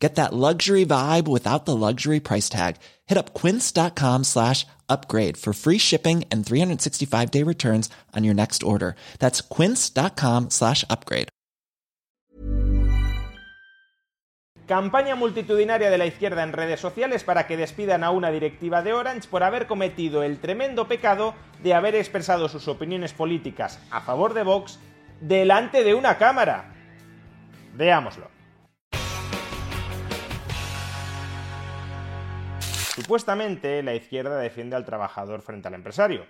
Get that luxury vibe without the luxury price tag. Hit up quince.com slash upgrade for free shipping and 365 day returns on your next order. That's quince.com slash upgrade. Campaña multitudinaria de la izquierda en redes sociales para que despidan a una directiva de Orange por haber cometido el tremendo pecado de haber expresado sus opiniones políticas a favor de Vox delante de una cámara. Veámoslo. Supuestamente, la izquierda defiende al trabajador frente al empresario.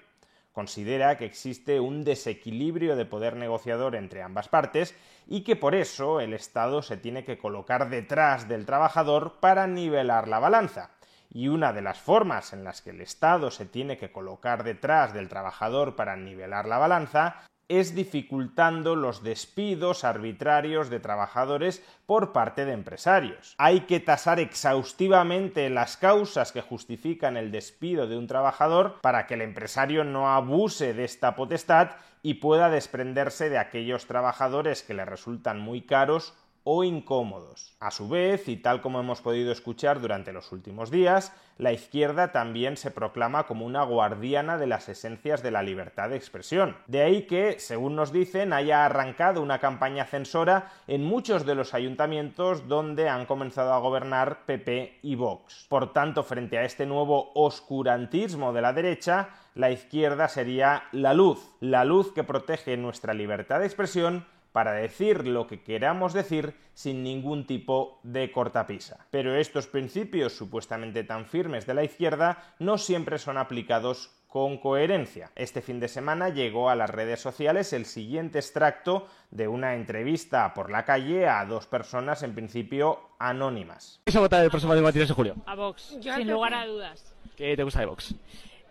Considera que existe un desequilibrio de poder negociador entre ambas partes y que por eso el Estado se tiene que colocar detrás del trabajador para nivelar la balanza. Y una de las formas en las que el Estado se tiene que colocar detrás del trabajador para nivelar la balanza es dificultando los despidos arbitrarios de trabajadores por parte de empresarios. Hay que tasar exhaustivamente las causas que justifican el despido de un trabajador para que el empresario no abuse de esta potestad y pueda desprenderse de aquellos trabajadores que le resultan muy caros o incómodos. A su vez, y tal como hemos podido escuchar durante los últimos días, la izquierda también se proclama como una guardiana de las esencias de la libertad de expresión. De ahí que, según nos dicen, haya arrancado una campaña censora en muchos de los ayuntamientos donde han comenzado a gobernar PP y Vox. Por tanto, frente a este nuevo oscurantismo de la derecha, la izquierda sería la luz, la luz que protege nuestra libertad de expresión para decir lo que queramos decir sin ningún tipo de cortapisa. Pero estos principios supuestamente tan firmes de la izquierda no siempre son aplicados con coherencia. Este fin de semana llegó a las redes sociales el siguiente extracto de una entrevista por la calle a dos personas en principio anónimas. ¿Qué se votar el próximo 23 de julio? A Vox, sin lugar a dudas. ¿Qué te gusta de Vox?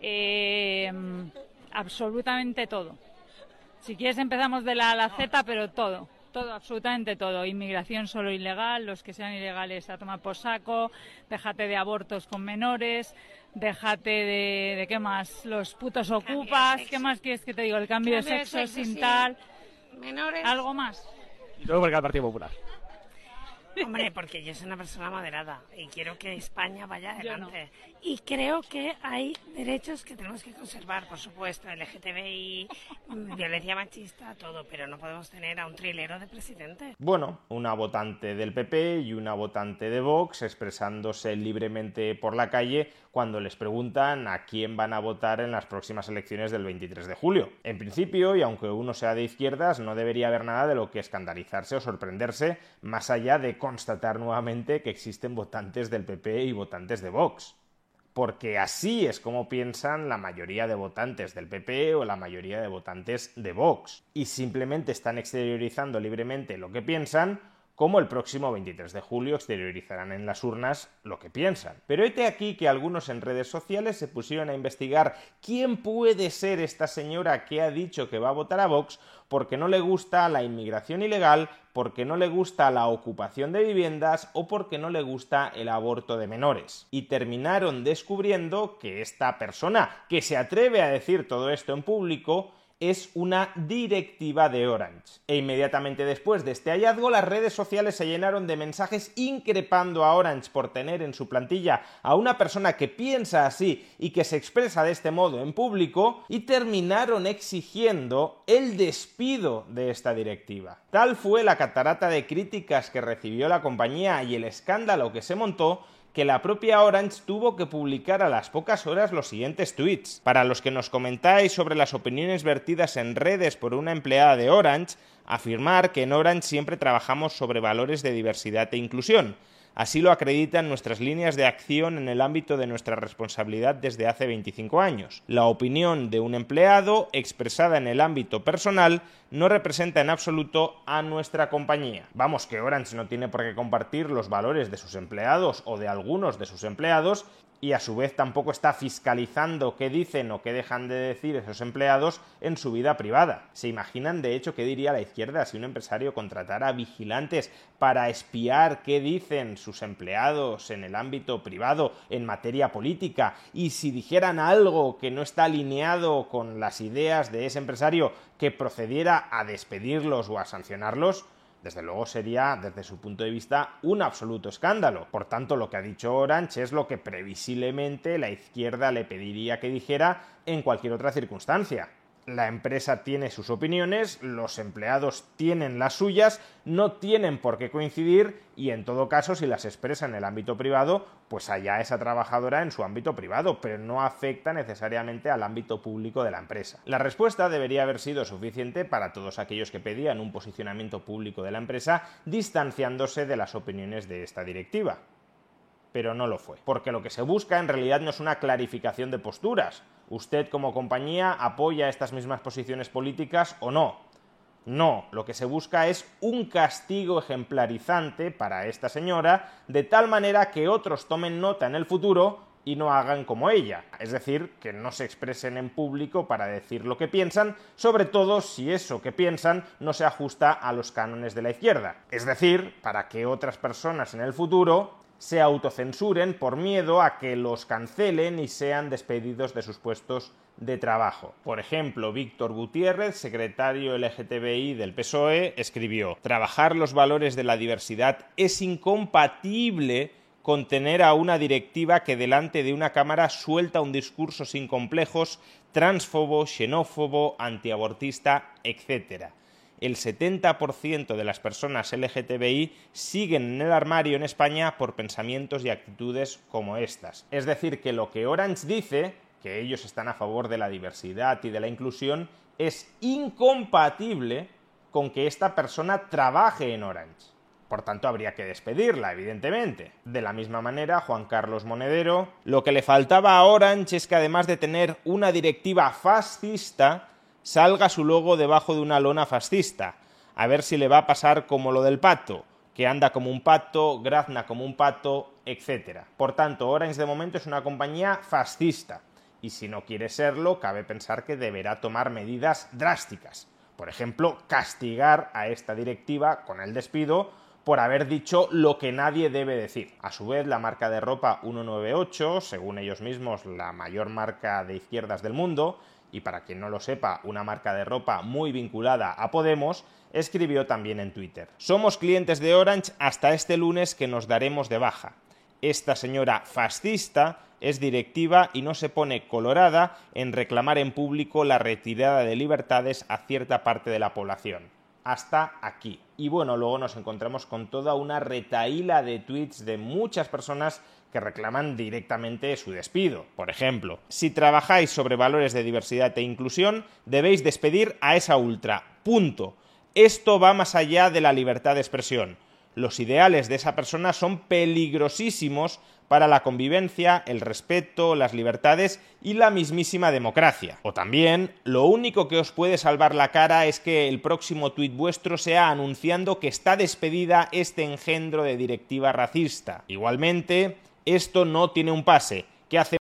Eh, absolutamente todo. Si quieres empezamos de la a la Z, pero todo. Todo, absolutamente todo. Inmigración solo ilegal, los que sean ilegales a tomar por saco, déjate de abortos con menores, déjate de, de qué más, los putos ocupas, ¿qué más quieres que te digo? El cambio, de sexo, sin sí. tal, Menores. algo más. Y todo porque el Partido Popular. Hombre, porque yo soy una persona moderada y quiero que España vaya no. adelante. Y creo que hay derechos que tenemos que conservar, por supuesto, LGTBI, mm, violencia machista, todo, pero no podemos tener a un trilero de presidente. Bueno, una votante del PP y una votante de Vox expresándose libremente por la calle cuando les preguntan a quién van a votar en las próximas elecciones del 23 de julio. En principio, y aunque uno sea de izquierdas, no debería haber nada de lo que escandalizarse o sorprenderse, más allá de constatar nuevamente que existen votantes del PP y votantes de Vox porque así es como piensan la mayoría de votantes del PP o la mayoría de votantes de Vox, y simplemente están exteriorizando libremente lo que piensan, como el próximo 23 de julio exteriorizarán en las urnas lo que piensan. Pero hete aquí que algunos en redes sociales se pusieron a investigar quién puede ser esta señora que ha dicho que va a votar a Vox porque no le gusta la inmigración ilegal, porque no le gusta la ocupación de viviendas o porque no le gusta el aborto de menores. Y terminaron descubriendo que esta persona que se atreve a decir todo esto en público es una directiva de Orange. E inmediatamente después de este hallazgo, las redes sociales se llenaron de mensajes increpando a Orange por tener en su plantilla a una persona que piensa así y que se expresa de este modo en público y terminaron exigiendo el despido de esta directiva. Tal fue la catarata de críticas que recibió la compañía y el escándalo que se montó que la propia Orange tuvo que publicar a las pocas horas los siguientes tweets. Para los que nos comentáis sobre las opiniones vertidas en redes por una empleada de Orange, afirmar que en Orange siempre trabajamos sobre valores de diversidad e inclusión. Así lo acreditan nuestras líneas de acción en el ámbito de nuestra responsabilidad desde hace 25 años. La opinión de un empleado expresada en el ámbito personal no representa en absoluto a nuestra compañía. Vamos, que Orange no tiene por qué compartir los valores de sus empleados o de algunos de sus empleados y a su vez tampoco está fiscalizando qué dicen o qué dejan de decir esos empleados en su vida privada. ¿Se imaginan de hecho qué diría la izquierda si un empresario contratara vigilantes para espiar qué dicen sus empleados en el ámbito privado en materia política y si dijeran algo que no está alineado con las ideas de ese empresario que procediera a despedirlos o a sancionarlos? desde luego sería, desde su punto de vista, un absoluto escándalo. Por tanto, lo que ha dicho Orange es lo que previsiblemente la izquierda le pediría que dijera en cualquier otra circunstancia la empresa tiene sus opiniones, los empleados tienen las suyas, no tienen por qué coincidir y en todo caso si las expresa en el ámbito privado, pues allá esa trabajadora en su ámbito privado, pero no afecta necesariamente al ámbito público de la empresa. La respuesta debería haber sido suficiente para todos aquellos que pedían un posicionamiento público de la empresa distanciándose de las opiniones de esta directiva pero no lo fue. Porque lo que se busca en realidad no es una clarificación de posturas. ¿Usted como compañía apoya estas mismas posiciones políticas o no? No, lo que se busca es un castigo ejemplarizante para esta señora, de tal manera que otros tomen nota en el futuro y no hagan como ella, es decir, que no se expresen en público para decir lo que piensan, sobre todo si eso que piensan no se ajusta a los cánones de la izquierda, es decir, para que otras personas en el futuro se autocensuren por miedo a que los cancelen y sean despedidos de sus puestos de trabajo. Por ejemplo, Víctor Gutiérrez, secretario LGTBI del PSOE, escribió, Trabajar los valores de la diversidad es incompatible con tener a una directiva que delante de una cámara suelta un discurso sin complejos, transfobo, xenófobo, antiabortista, etc el 70% de las personas LGTBI siguen en el armario en España por pensamientos y actitudes como estas. Es decir, que lo que Orange dice, que ellos están a favor de la diversidad y de la inclusión, es incompatible con que esta persona trabaje en Orange. Por tanto, habría que despedirla, evidentemente. De la misma manera, Juan Carlos Monedero, lo que le faltaba a Orange es que además de tener una directiva fascista, salga su logo debajo de una lona fascista. A ver si le va a pasar como lo del pato, que anda como un pato, grazna como un pato, etc. Por tanto, Orange de momento es una compañía fascista. Y si no quiere serlo, cabe pensar que deberá tomar medidas drásticas. Por ejemplo, castigar a esta directiva con el despido por haber dicho lo que nadie debe decir. A su vez, la marca de ropa 198, según ellos mismos la mayor marca de izquierdas del mundo, y para quien no lo sepa, una marca de ropa muy vinculada a Podemos, escribió también en Twitter. Somos clientes de Orange hasta este lunes que nos daremos de baja. Esta señora fascista es directiva y no se pone colorada en reclamar en público la retirada de libertades a cierta parte de la población. Hasta aquí. Y bueno, luego nos encontramos con toda una retaíla de tweets de muchas personas que reclaman directamente su despido. Por ejemplo, si trabajáis sobre valores de diversidad e inclusión, debéis despedir a esa ultra. Punto. Esto va más allá de la libertad de expresión. Los ideales de esa persona son peligrosísimos para la convivencia, el respeto, las libertades y la mismísima democracia. O también, lo único que os puede salvar la cara es que el próximo tuit vuestro sea anunciando que está despedida este engendro de directiva racista. Igualmente, esto no tiene un pase. ¿Qué hace